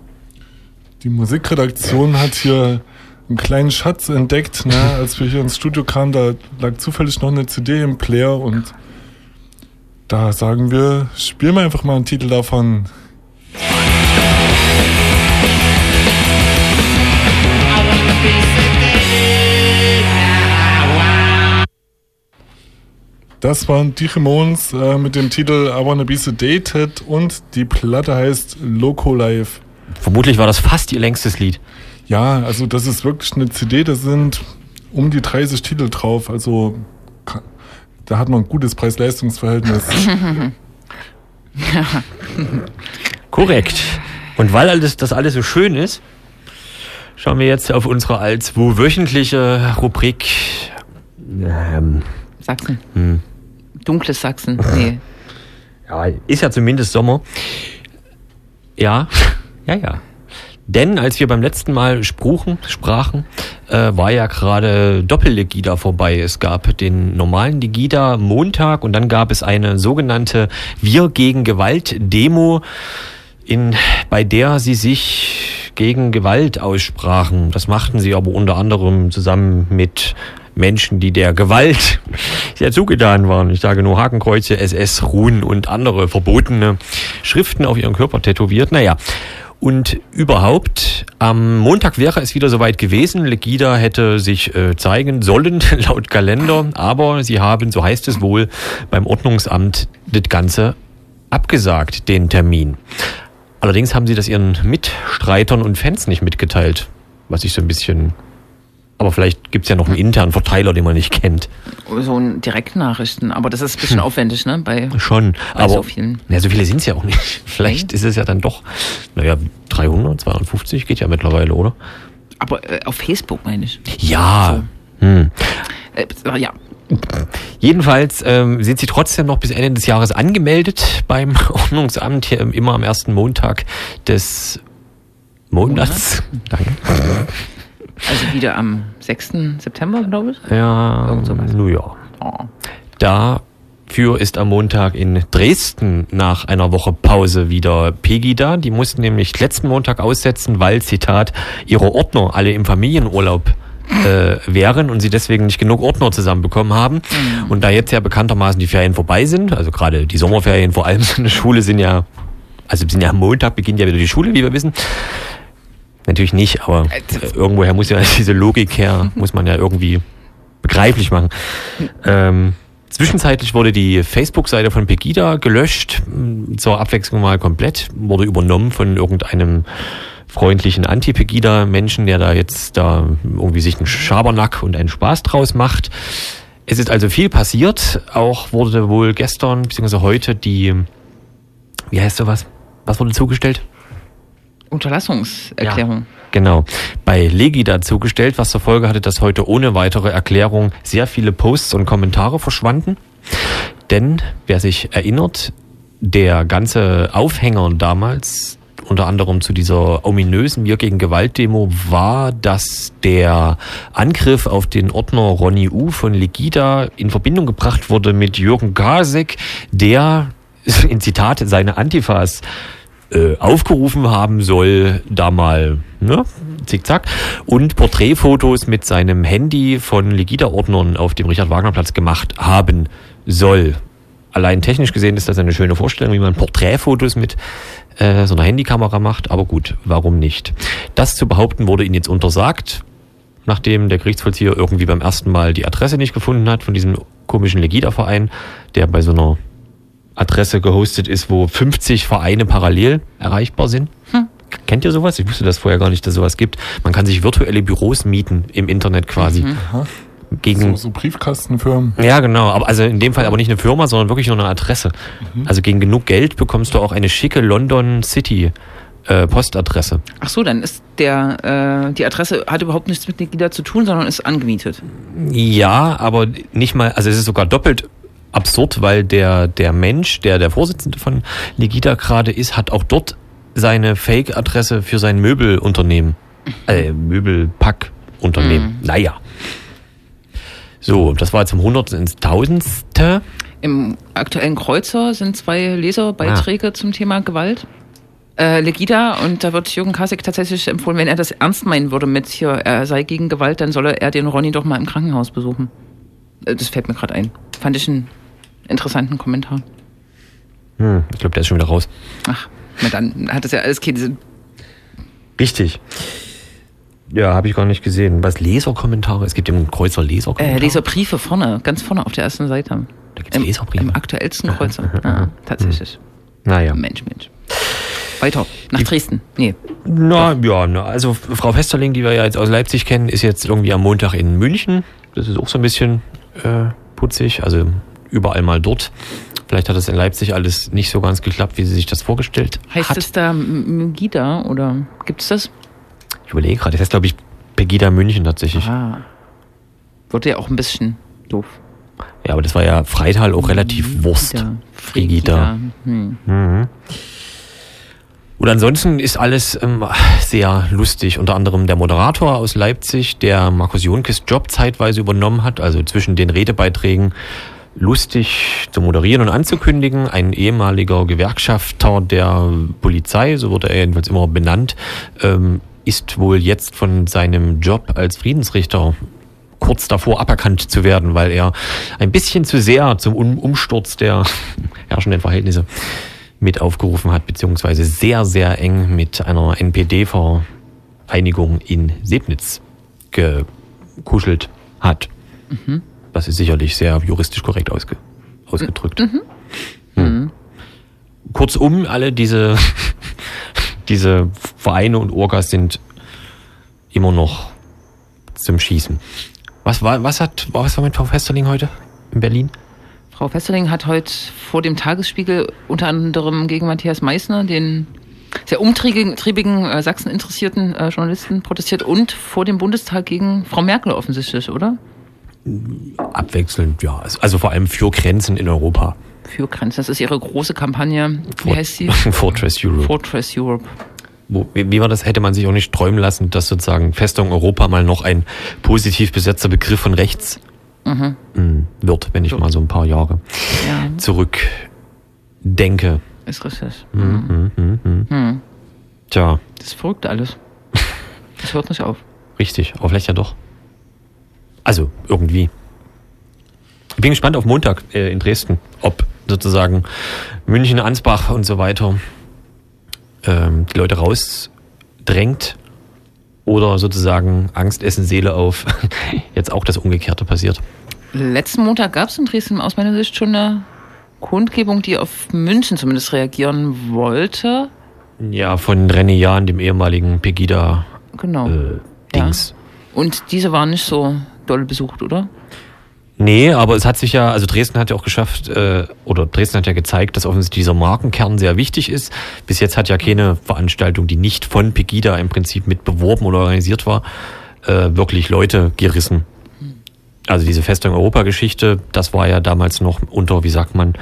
Die Musikredaktion hat hier einen kleinen Schatz entdeckt, ne? als wir hier ins Studio kamen, da lag zufällig noch eine CD im Player und da sagen wir, spielen wir einfach mal einen Titel davon. Das waren die Ramones äh, mit dem Titel I Wanna Be Sedated und die Platte heißt Loco Life. Vermutlich war das fast ihr längstes Lied. Ja, also das ist wirklich eine CD, da sind um die 30 Titel drauf, also da hat man ein gutes Preis-Leistungs-Verhältnis. Korrekt. Und weil alles, das alles so schön ist, schauen wir jetzt auf unsere als wöchentliche Rubrik ähm, Sachsen. Hm. Dunkles Sachsen. Nee. Ja, ist ja zumindest Sommer. Ja, ja, ja. Denn als wir beim letzten Mal spruchen, sprachen, äh, war ja gerade Doppellegida vorbei. Es gab den normalen Legida Montag und dann gab es eine sogenannte Wir gegen Gewalt Demo, in, bei der sie sich gegen Gewalt aussprachen. Das machten sie aber unter anderem zusammen mit Menschen, die der Gewalt sehr zugetan waren. Ich sage nur Hakenkreuze, SS, Ruhen und andere verbotene Schriften auf ihren Körper tätowiert. Naja, und überhaupt, am Montag wäre es wieder soweit gewesen. Legida hätte sich äh, zeigen sollen, laut Kalender. Aber sie haben, so heißt es wohl, beim Ordnungsamt das Ganze abgesagt, den Termin. Allerdings haben sie das ihren Mitstreitern und Fans nicht mitgeteilt, was ich so ein bisschen aber vielleicht gibt's ja noch einen internen Verteiler, den man nicht kennt. So ein Direktnachrichten, aber das ist ein bisschen hm. aufwendig, ne? Bei, Schon, bei aber so vielen. Ja, so viele sind's ja auch nicht. Vielleicht ist es ja dann doch, naja, 300, 250 geht ja mittlerweile, oder? Aber äh, auf Facebook meine ich. Ja. So. Hm. Äh, ja. Jedenfalls ähm, sind sie trotzdem noch bis Ende des Jahres angemeldet beim Ordnungsamt, hier immer am ersten Montag des Monats. Monat? Danke. Also wieder am 6. September, glaube ich? Ja, New York. Oh. Dafür ist am Montag in Dresden nach einer Woche Pause wieder Peggy da. Die mussten nämlich letzten Montag aussetzen, weil, Zitat, ihre Ordner alle im Familienurlaub äh, wären und sie deswegen nicht genug Ordner zusammenbekommen haben. Mhm. Und da jetzt ja bekanntermaßen die Ferien vorbei sind, also gerade die Sommerferien vor allem in der Schule sind ja, also sind ja am Montag beginnt ja wieder die Schule, wie wir wissen, Natürlich nicht, aber äh, irgendwoher muss ja diese Logik her, muss man ja irgendwie begreiflich machen. Ähm, zwischenzeitlich wurde die Facebook-Seite von Pegida gelöscht, zur Abwechslung mal komplett, wurde übernommen von irgendeinem freundlichen Anti-Pegida-Menschen, der da jetzt da irgendwie sich einen Schabernack und einen Spaß draus macht. Es ist also viel passiert. Auch wurde wohl gestern bzw. heute die, wie heißt sowas? Was wurde zugestellt? Unterlassungserklärung. Ja, genau. Bei Legida zugestellt, was zur Folge hatte, dass heute ohne weitere Erklärung sehr viele Posts und Kommentare verschwanden. Denn, wer sich erinnert, der ganze Aufhänger damals, unter anderem zu dieser ominösen Wir gegen Gewalt-Demo, war, dass der Angriff auf den Ordner Ronny U von Legida in Verbindung gebracht wurde mit Jürgen Kasek, der in Zitat seine Antifas äh, aufgerufen haben soll, da mal, ne, zickzack, und Porträtfotos mit seinem Handy von Legida-Ordnern auf dem Richard-Wagner-Platz gemacht haben soll. Allein technisch gesehen ist das eine schöne Vorstellung, wie man Porträtfotos mit äh, so einer Handykamera macht, aber gut, warum nicht? Das zu behaupten wurde ihnen jetzt untersagt, nachdem der Gerichtsvollzieher irgendwie beim ersten Mal die Adresse nicht gefunden hat von diesem komischen Legida-Verein, der bei so einer Adresse gehostet ist, wo 50 Vereine parallel erreichbar sind. Hm. Kennt ihr sowas? Ich wusste das vorher gar nicht, dass sowas gibt. Man kann sich virtuelle Büros mieten im Internet quasi. Mhm. Gegen, so, so Briefkastenfirmen. Ja, genau. Aber also in dem Fall aber nicht eine Firma, sondern wirklich nur eine Adresse. Mhm. Also gegen genug Geld bekommst du auch eine schicke London City äh, Postadresse. Ach so, dann ist der äh, die Adresse hat überhaupt nichts mit Nikita zu tun, sondern ist angemietet. Ja, aber nicht mal, also es ist sogar doppelt absurd, weil der, der Mensch, der der Vorsitzende von Legita gerade ist, hat auch dort seine Fake-Adresse für sein Möbelunternehmen. Äh, Möbelpackunternehmen. Mhm. Naja. So, das war jetzt zum Hundertsten ins Tausendste. Im aktuellen Kreuzer sind zwei Leserbeiträge ah. zum Thema Gewalt. Äh, Legida und da wird Jürgen Kasek tatsächlich empfohlen, wenn er das ernst meinen würde mit hier, er sei gegen Gewalt, dann solle er den Ronny doch mal im Krankenhaus besuchen. Äh, das fällt mir gerade ein. Fand ich einen interessanten Kommentar. Hm, ich glaube, der ist schon wieder raus. Ach, na dann hat das ja alles keine Sinn. Richtig. Ja, habe ich gar nicht gesehen. Was Leserkommentare? Es gibt im Kreuzer Leserkommentare. Äh, Leserbriefe vorne, ganz vorne auf der ersten Seite. Da gibt's Im, Leserbriefe. Im aktuellsten Kreuzer. ja, tatsächlich. Naja. Mensch, Mensch. Weiter. Nach die, Dresden. Nee. Na, ja, na, also Frau Festerling, die wir ja jetzt aus Leipzig kennen, ist jetzt irgendwie am Montag in München. Das ist auch so ein bisschen äh, putzig. Also überall mal dort. Vielleicht hat es in Leipzig alles nicht so ganz geklappt, wie sie sich das vorgestellt heißt hat. Heißt es da Megida oder gibt es das? Ich überlege gerade. Das heißt, glaube ich, Pegida München tatsächlich. Ah. Wurde ja auch ein bisschen doof. Ja, aber das war ja Freital auch relativ Wurst. Frigida. Hm. Mhm. Und ansonsten ist alles ähm, sehr lustig. Unter anderem der Moderator aus Leipzig, der Markus Jonkes Job zeitweise übernommen hat, also zwischen den Redebeiträgen lustig zu moderieren und anzukündigen. Ein ehemaliger Gewerkschafter der Polizei, so wurde er jedenfalls immer benannt, ähm, ist wohl jetzt von seinem Job als Friedensrichter kurz davor aberkannt zu werden, weil er ein bisschen zu sehr zum um Umsturz der herrschenden Verhältnisse mit aufgerufen hat, beziehungsweise sehr, sehr eng mit einer NPD-Vereinigung in Sebnitz gekuschelt hat. Mhm. Das ist sicherlich sehr juristisch korrekt ausge ausgedrückt. Mhm. Hm. Kurzum, alle diese, diese Vereine und Orgas sind immer noch zum Schießen. Was war, was hat, was war mit Frau Festerling heute in Berlin? Frau Festerling hat heute vor dem Tagesspiegel unter anderem gegen Matthias Meissner, den sehr umtriebigen, äh, Sachsen-interessierten äh, Journalisten, protestiert und vor dem Bundestag gegen Frau Merkel offensichtlich, oder? Abwechselnd, ja. Also vor allem für Grenzen in Europa. Für Grenzen, das ist ihre große Kampagne. Wie heißt sie? Fortress Europe. Fortress Europe. Wo, wie war das? Hätte man sich auch nicht träumen lassen, dass sozusagen Festung Europa mal noch ein positiv besetzter Begriff von rechts mhm. Hm, wird, wenn ich so. mal so ein paar Jahre ja. zurück denke. Ist richtig. Mhm. Mhm. Mhm. mhm. Tja. Das ist verrückt alles. Das hört nicht auf. Richtig, aber vielleicht ja doch. Also, irgendwie. Ich bin gespannt auf Montag äh, in Dresden, ob sozusagen München, Ansbach und so weiter ähm, die Leute rausdrängt oder sozusagen Angst essen Seele auf jetzt auch das Umgekehrte passiert. Letzten Montag gab es in Dresden aus meiner Sicht schon eine Kundgebung, die auf München zumindest reagieren wollte. Ja, von René Jahn, dem ehemaligen Pegida genau. Äh, Dings. Ja. Und diese waren nicht so doll besucht, oder? Nee, aber es hat sich ja, also Dresden hat ja auch geschafft, äh, oder Dresden hat ja gezeigt, dass offensichtlich dieser Markenkern sehr wichtig ist. Bis jetzt hat ja keine Veranstaltung, die nicht von Pegida im Prinzip mit beworben oder organisiert war, äh, wirklich Leute gerissen. Also diese Festung Europa-Geschichte, das war ja damals noch unter, wie sagt man,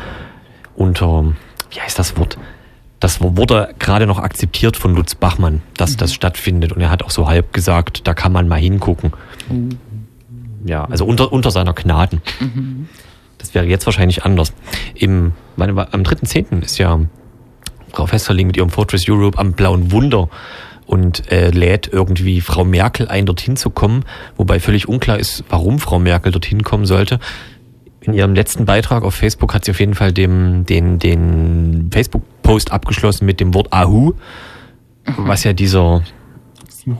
unter, wie heißt das Wort? Das wurde gerade noch akzeptiert von Lutz Bachmann, dass mhm. das stattfindet. Und er hat auch so halb gesagt, da kann man mal hingucken. Mhm. Ja, also unter, unter seiner Gnaden. Mhm. Das wäre jetzt wahrscheinlich anders. Im, meine, am 3.10. ist ja Frau Festerling mit ihrem Fortress Europe am Blauen Wunder und äh, lädt irgendwie Frau Merkel ein, dorthin zu kommen, wobei völlig unklar ist, warum Frau Merkel dorthin kommen sollte. In ihrem letzten Beitrag auf Facebook hat sie auf jeden Fall dem, den, den Facebook-Post abgeschlossen mit dem Wort Ahu, was ja dieser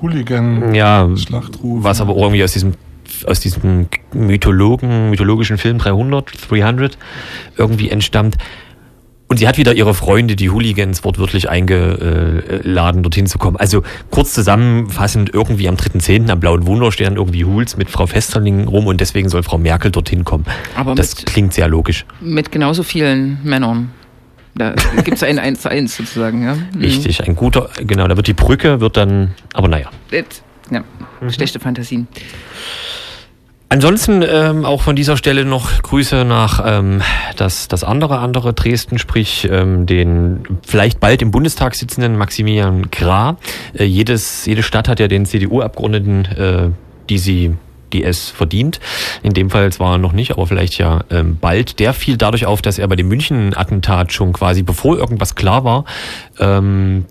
Hooligan ja, Schlachtruf. Was aber irgendwie aus diesem aus diesem Mythologen, mythologischen Film 300, 300 irgendwie entstammt. Und sie hat wieder ihre Freunde, die Hooligans, wortwörtlich eingeladen, dorthin zu kommen. Also kurz zusammenfassend, irgendwie am 3.10. am Blauen Wunder stehen irgendwie Huls mit Frau Festerling rum und deswegen soll Frau Merkel dorthin kommen. Aber das mit, klingt sehr logisch. Mit genauso vielen Männern. Da gibt es ein 1 zu 1 sozusagen, ja. Mhm. Richtig, ein guter, genau, da wird die Brücke, wird dann, aber naja. Ja, mhm. schlechte Fantasien. Ansonsten ähm, auch von dieser Stelle noch Grüße nach ähm, das, das andere andere Dresden, sprich ähm, den vielleicht bald im Bundestag sitzenden Maximilian Gra. Äh, jedes, jede Stadt hat ja den CDU-Abgeordneten, äh, die sie die es verdient. In dem Fall zwar noch nicht, aber vielleicht ja ähm, bald. Der fiel dadurch auf, dass er bei dem München-Attentat schon quasi, bevor irgendwas klar war, ähm,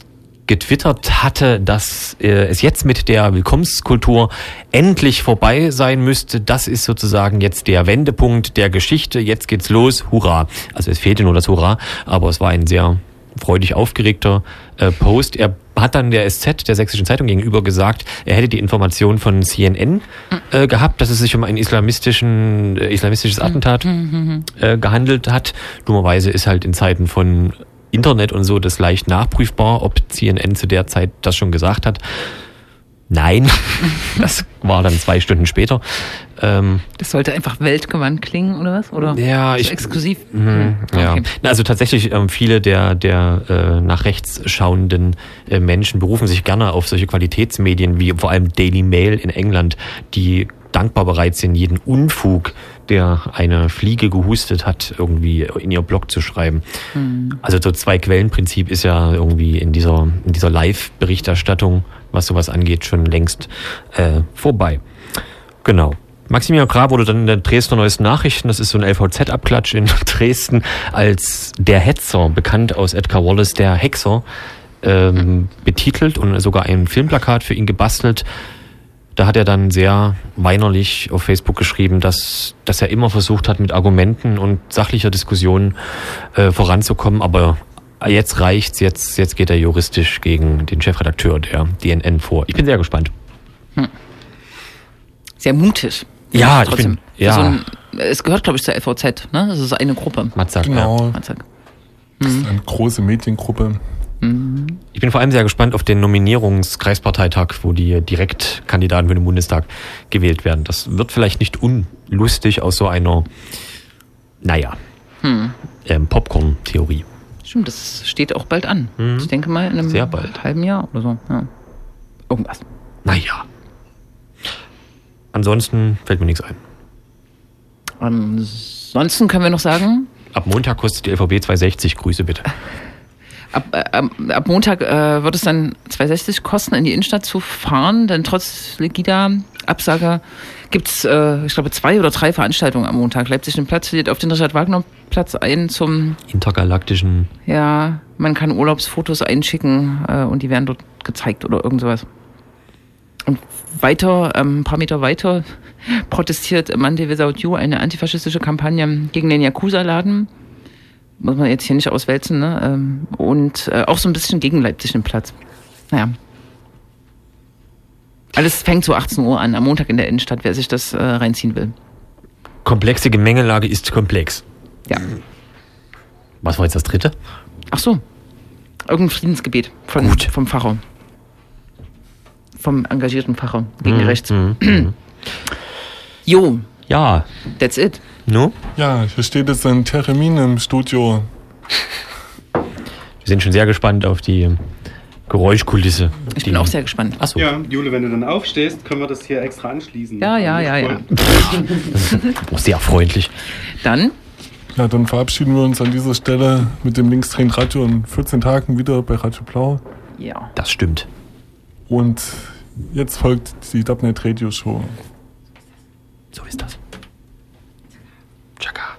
getwittert hatte, dass äh, es jetzt mit der Willkommenskultur endlich vorbei sein müsste. Das ist sozusagen jetzt der Wendepunkt der Geschichte. Jetzt geht's los. Hurra. Also es fehlte nur das Hurra, aber es war ein sehr freudig aufgeregter äh, Post. Er hat dann der SZ, der Sächsischen Zeitung gegenüber gesagt, er hätte die Information von CNN äh, gehabt, dass es sich um ein islamistischen, äh, islamistisches Attentat äh, gehandelt hat. Dummerweise ist halt in Zeiten von Internet und so das leicht nachprüfbar, ob CNN zu der Zeit das schon gesagt hat. Nein, das war dann zwei Stunden später. Ähm, das sollte einfach weltgewandt klingen oder was? Oder ja, ich, exklusiv. Mh, ja. Okay. Also tatsächlich ähm, viele der der äh, nach rechts schauenden äh, Menschen berufen sich gerne auf solche Qualitätsmedien wie vor allem Daily Mail in England, die dankbar bereit sind, jeden Unfug, der eine Fliege gehustet hat, irgendwie in ihr Blog zu schreiben. Mhm. Also so zwei Quellenprinzip ist ja irgendwie in dieser, in dieser Live-Berichterstattung, was sowas angeht, schon längst äh, vorbei. Genau. Maximilian Krah wurde dann in der Dresdner Neuesten Nachrichten, das ist so ein LVZ-Abklatsch in Dresden, als der Hetzer, bekannt aus Edgar Wallace, der Hexer, ähm, betitelt und sogar ein Filmplakat für ihn gebastelt. Da hat er dann sehr weinerlich auf Facebook geschrieben, dass, dass er immer versucht hat, mit Argumenten und sachlicher Diskussion äh, voranzukommen, aber jetzt reicht's, jetzt, jetzt geht er juristisch gegen den Chefredakteur der DNN vor. Ich bin sehr gespannt. Hm. Sehr mutig. Ja, ich bin, ja. So ein, es gehört, glaube ich, zur LVZ, ne? Das ist eine Gruppe. Matzak, genau. Ja. Matzak. Das ist eine große Mediengruppe. Ich bin vor allem sehr gespannt auf den Nominierungskreisparteitag, wo die Direktkandidaten für den Bundestag gewählt werden. Das wird vielleicht nicht unlustig aus so einer, naja, hm. ähm, Popcorn-Theorie. Stimmt, das steht auch bald an. Hm. Ich denke mal in einem sehr bald. halben Jahr oder so. Ja. Irgendwas. Naja. Ansonsten fällt mir nichts ein. Ansonsten können wir noch sagen. Ab Montag kostet die LVB 260. Grüße bitte. Ab, äh, ab Montag äh, wird es dann 260 kosten, in die Innenstadt zu fahren, denn trotz Legida-Absage gibt es, äh, ich glaube, zwei oder drei Veranstaltungen am Montag. Leipzig den Platz lädt auf den Richard-Wagner-Platz ein zum intergalaktischen. Ja, man kann Urlaubsfotos einschicken äh, und die werden dort gezeigt oder irgend sowas. Und weiter, ähm, ein paar Meter weiter, protestiert Monday Without You, eine antifaschistische Kampagne gegen den Yakuza-Laden muss man jetzt hier nicht auswälzen, ne? Ähm, und äh, auch so ein bisschen gegen Leipzig den Platz. Naja. Alles fängt so 18 Uhr an, am Montag in der Innenstadt, wer sich das äh, reinziehen will. Komplexe Gemengelage ist komplex. Ja. Was war jetzt das dritte? Ach so. Irgendein Friedensgebet von, Gut. vom Pfarrer. Vom engagierten Pfarrer gegen mhm. rechts. Mhm. jo. Ja. That's it. No? Ja, hier steht jetzt ein Termin im Studio. Wir sind schon sehr gespannt auf die Geräuschkulisse. Ich bin auch sehr gespannt. Achso. Ja, Jule, wenn du dann aufstehst, können wir das hier extra anschließen. Ja, ja, ja, ja. oh, sehr freundlich. Dann? Ja, dann verabschieden wir uns an dieser Stelle mit dem Linksdrehen Radio in 14 Tagen wieder bei Radio Blau. Ja. Das stimmt. Und jetzt folgt die Dubnet Radio Show. So ist das. Check out.